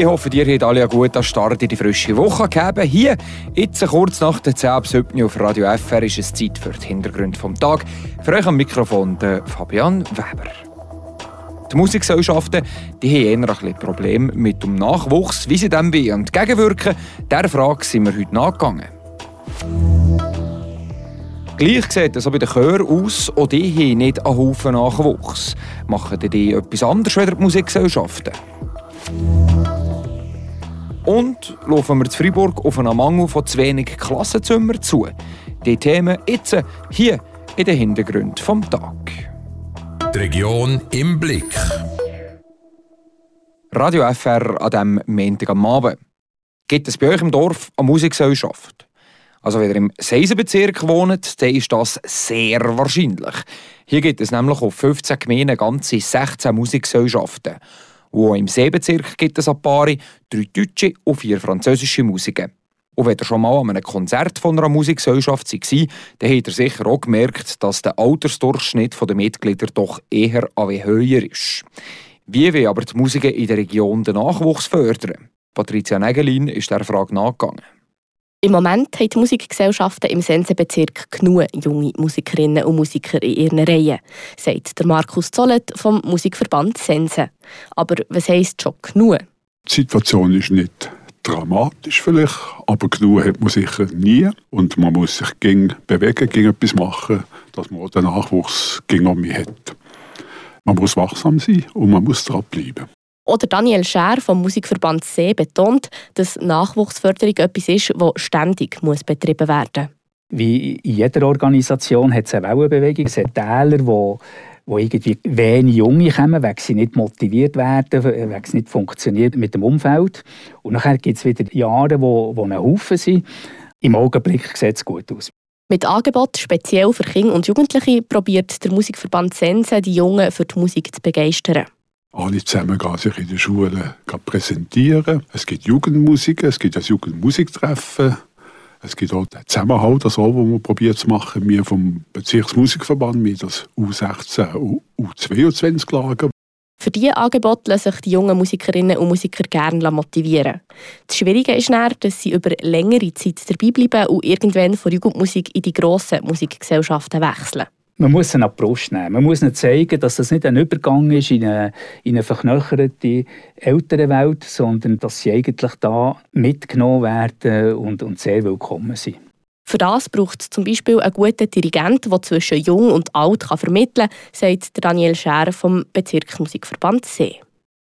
Ich hoffe, ihr habt alle einen guten Start in die frische Woche gegeben. Hier, jetzt kurz nach der 10 ab 7 auf Radio FR, ist es Zeit für die Hintergründe vom Tag. Für euch am Mikrofon der Fabian Weber. Die Musikgesellschaften die haben eher ein Probleme mit dem Nachwuchs. Wie sie dem entgegenwirken, dieser Frage sind wir heute nachgegangen. Gleich sieht es auch bei den Chören aus, auch die haben nicht einen Haufen Nachwuchs. Machen die etwas anderes als die Musikgesellschaften? Und laufen wir in Freiburg auf einen Mangel von zu wenig Klassenzimmern zu. Die Themen jetzt hier in den Hintergrund vom Tag. Die Region im Blick. Radio FR an diesem Montag am Abend. Gibt es bei euch im Dorf eine Musikgesellschaft? Also wenn ihr im Seisenbezirk wohnt, dann ist das sehr wahrscheinlich. Hier gibt es nämlich auf 15 Gemeinden ganze 16 Musikgesellschaften. Und im Seebezirk gibt es ein paar, drei deutsche und vier französische Musiker. Und wenn ihr schon mal an einem Konzert von einer Musikgesellschaft war, dann habt ihr sicher auch gemerkt, dass der Altersdurchschnitt der Mitglieder doch eher höher ist. Wie will aber die Musiker in der Region den Nachwuchs fördern? Patricia Nägelin ist der Frage nachgegangen. Im Moment haben die Musikgesellschaften im Sensenbezirk genug junge Musikerinnen und Musiker in ihren Reihen, sagt der Markus Zollet vom Musikverband Sensen. Aber was heisst schon genug? Die Situation ist nicht dramatisch vielleicht, aber genug hat man sicher nie. Und man muss sich gegen bewegen, gegen etwas machen, dass man den Nachwuchs gegen mehr hat. Man muss wachsam sein und man muss dranbleiben. Oder Daniel Scher vom Musikverband See betont, dass Nachwuchsförderung etwas ist, das ständig muss betrieben werden muss. Wie in jeder Organisation hat es eine Wellenbewegung. Es hat Täler, wo, wo irgendwie wenig Junge kommen, weil sie nicht motiviert werden, weil es nicht funktioniert mit dem Umfeld. Und nachher gibt es wieder Jahre, wo, wo ein Haufen sind. Im Augenblick sieht es gut aus. Mit Angebot speziell für Kinder und Jugendliche probiert der Musikverband Sense, die Jungen für die Musik zu begeistern. Alle zusammen gehen sich in der Schule präsentieren. Es gibt Jugendmusik, es gibt das Jugendmusiktreffen. Es gibt auch den Zusammenhalt, also, den man probiert zu machen. Wir vom Bezirksmusikverband mit das U16 und U22-Lager. Für diese Angebote lassen sich die jungen Musikerinnen und Musiker gerne motivieren. Das Schwierige ist dann, dass sie über längere Zeit dabei bleiben und irgendwann von Jugendmusik in die grossen Musikgesellschaften wechseln. Man muss ihn an die Brust nehmen. Man muss ihnen zeigen, dass das nicht ein Übergang ist in eine, in eine verknöcherte ältere Welt, sondern dass sie eigentlich da mitgenommen werden und, und sehr willkommen sind. Für das braucht es zum Beispiel einen guten Dirigent, der zwischen Jung und Alt kann vermitteln kann, sagt Daniel Scherer vom Bezirksmusikverband See.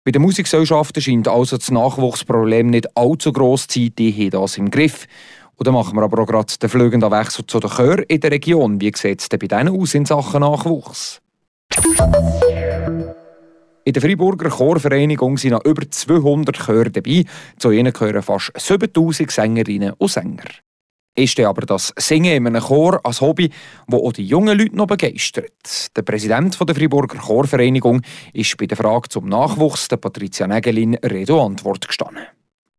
Bei den Musikgesellschaften scheint also das Nachwuchsproblem nicht allzu gross zu sein, die haben das im Griff. Dann machen wir aber auch gerade den fliegenden Wechsel zu den Chören in der Region. Wie sieht es denn bei denen aus in Sachen Nachwuchs? In der Freiburger Chorvereinigung sind noch über 200 Chöre dabei. Zu ihnen gehören fast 7000 Sängerinnen und Sänger. Ist denn aber das Singen in einem Chor ein Hobby, das auch die jungen Leute noch begeistert? Der Präsident der Freiburger Chorvereinigung ist bei der Frage zum Nachwuchs, der Patricia Nägelin, und Antwort gestanden.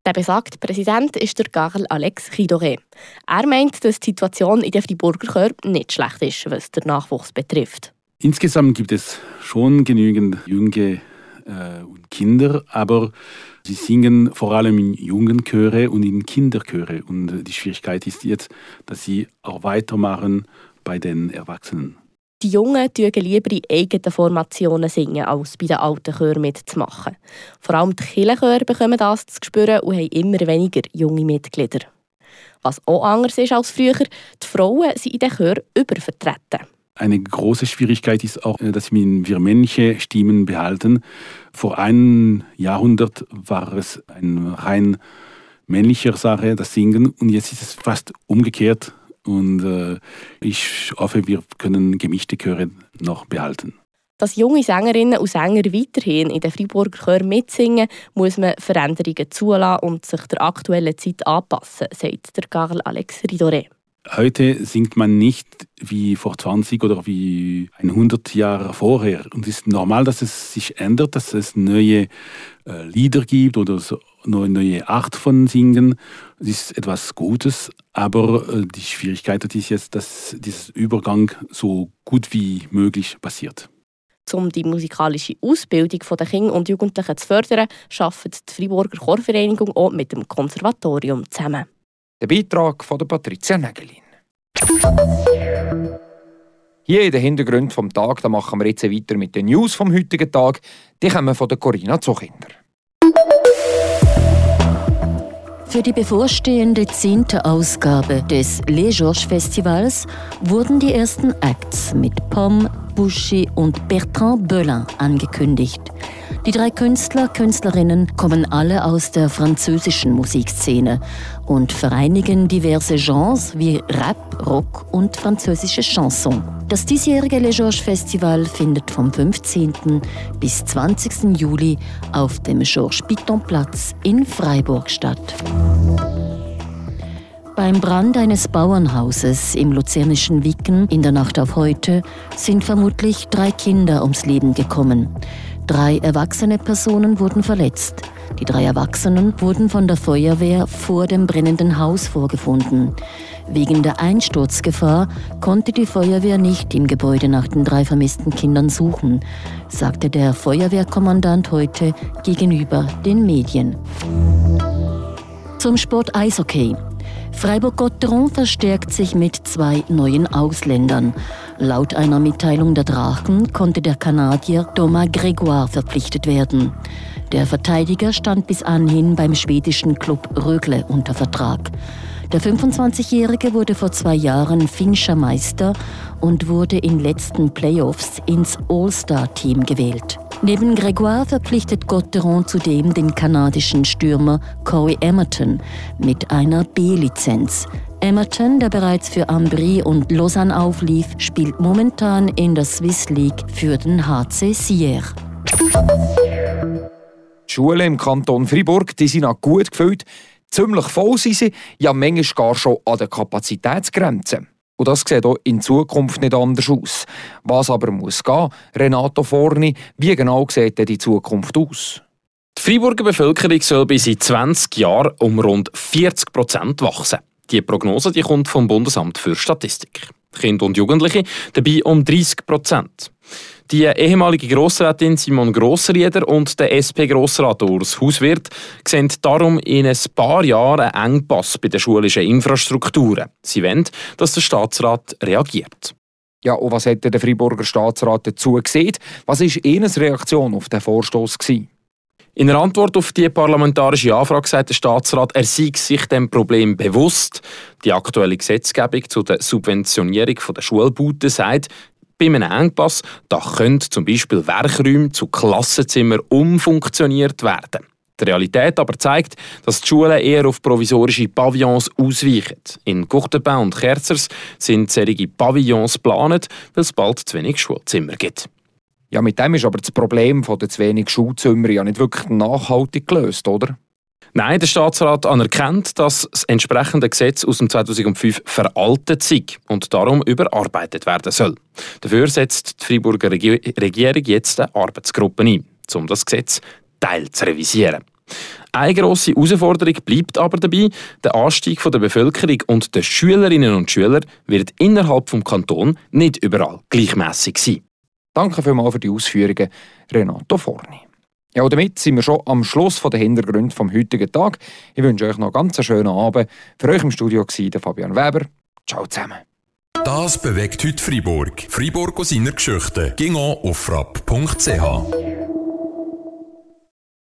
Der besagte Präsident ist der Karl Alex Chidore. Er meint, dass die Situation in den Freiburger Chör nicht schlecht ist, was den Nachwuchs betrifft. Insgesamt gibt es schon genügend junge äh, Kinder, aber sie singen vor allem in jungen Chöre und in Kinderchöre. Und die Schwierigkeit ist jetzt, dass sie auch weitermachen bei den Erwachsenen. Die Jungen singen lieber in eigenen Formationen, singen, als bei den alten Chören mitzumachen. Vor allem die Kirchenchöre bekommen das zu spüren und haben immer weniger junge Mitglieder. Was auch anders ist als früher, die Frauen sind in den Chören übervertreten. Eine große Schwierigkeit ist auch, dass wir männliche Stimmen behalten. Vor einem Jahrhundert war es eine rein männliche Sache, das Singen, und jetzt ist es fast umgekehrt. Und äh, ich hoffe, wir können gemischte Chöre noch behalten. Dass junge Sängerinnen und Sänger weiterhin in den Freiburger Chören mitsingen, muss man Veränderungen zulassen und sich der aktuellen Zeit anpassen, sagt der Karl Alex Ridore. Heute singt man nicht wie vor 20 oder wie 100 Jahre vorher. Und es ist normal, dass es sich ändert, dass es neue äh, Lieder gibt oder so eine neue Art von Singen. Es ist etwas Gutes, aber äh, die Schwierigkeit ist jetzt, dass dieser Übergang so gut wie möglich passiert. Um die musikalische Ausbildung der Kinder und Jugendlichen zu fördern, arbeitet die Freiburger Chorvereinigung auch mit dem Konservatorium zusammen. Der Beitrag von Patricia Nägelin. Hier in den Hintergrund vom Tag, da machen wir jetzt weiter mit den News vom heutigen Tag. Die kommen von Corinna Zuchinder. Für die bevorstehende zehnte Ausgabe des Les Georges Festivals wurden die ersten Acts mit Pomme, Bouchy und Bertrand Belin angekündigt. Die drei Künstler, Künstlerinnen kommen alle aus der französischen Musikszene und vereinigen diverse Genres wie Rap, Rock und französische Chanson. Das diesjährige Les Georges Festival findet vom 15. bis 20. Juli auf dem Georges Piton Platz in Freiburg statt. Beim Brand eines Bauernhauses im luzernischen Wicken in der Nacht auf heute sind vermutlich drei Kinder ums Leben gekommen. Drei erwachsene Personen wurden verletzt. Die drei Erwachsenen wurden von der Feuerwehr vor dem brennenden Haus vorgefunden. Wegen der Einsturzgefahr konnte die Feuerwehr nicht im Gebäude nach den drei vermissten Kindern suchen, sagte der Feuerwehrkommandant heute gegenüber den Medien. Zum Sport Eishockey. Freiburg-Gotteron verstärkt sich mit zwei neuen Ausländern. Laut einer Mitteilung der Drachen konnte der Kanadier Thomas Grégoire verpflichtet werden. Der Verteidiger stand bis anhin beim schwedischen Club Rögle unter Vertrag. Der 25-Jährige wurde vor zwei Jahren finnischer Meister und wurde in letzten Playoffs ins All-Star-Team gewählt. Neben Grégoire verpflichtet Gotteron zudem den kanadischen Stürmer Corey Emerton mit einer B-Lizenz. Emerton, der bereits für Ambry und Lausanne auflief, spielt momentan in der Swiss League für den HC Sierre. Die Schulen im Kanton Fribourg die sind auch gut gefüllt. Ziemlich voll sind sie, ja manchmal gar schon an der Kapazitätsgrenze. Und das sieht auch in Zukunft nicht anders aus. Was aber muss gehen, Renato Forni, wie genau sieht denn die Zukunft aus? Die Freiburger Bevölkerung soll bis in 20 Jahren um rund 40 Prozent wachsen. Die Prognose die kommt vom Bundesamt für Statistik. Kinder und Jugendliche dabei um 30 Prozent. Die ehemalige Grossrätin Simon Grossrieder und der SP-Grossrat Urs Hauswirt sehen darum in ein paar Jahren einen Engpass bei den schulischen Infrastrukturen. Sie wollen, dass der Staatsrat reagiert. Ja, und was hat der Freiburger Staatsrat dazu gesehen? Was war Ihre Reaktion auf den Vorstoß? In einer Antwort auf die parlamentarische Anfrage sagt der Staatsrat, er sei sich dem Problem bewusst. Die aktuelle Gesetzgebung zu der Subventionierung der Schulbauten sagt, bei einem Engpass da können zum Beispiel Werkräume zu Klassenzimmern umfunktioniert werden. Die Realität aber zeigt, dass die Schulen eher auf provisorische Pavillons ausweichen. In Courtepin und Kerzers sind solche Pavillons geplant, weil es bald zu wenig Schulzimmer gibt. Ja, mit dem ist aber das Problem den zu wenig Schulzimmer ja nicht wirklich nachhaltig gelöst, oder? Nein, der Staatsrat anerkennt, dass das entsprechende Gesetz aus dem 2005 veraltet sei und darum überarbeitet werden soll. Dafür setzt die Freiburger Regierung jetzt eine Arbeitsgruppe ein, um das Gesetz teilzurevisieren. Eine grosse Herausforderung bleibt aber dabei, der Anstieg der Bevölkerung und der Schülerinnen und Schüler wird innerhalb des Kantons nicht überall gleichmäßig sein. Danke vielmals für die Ausführungen, Renato Forni. Ja, und damit sind wir schon am Schluss der Hintergründe vom heutigen Tag. Ich wünsche euch noch einen ganz schönen Abend. Für euch im Studio war Fabian Weber. Ciao zusammen. Das bewegt heute Freiburg. Freiburg aus seiner Geschichte. Ging auf frapp.ch.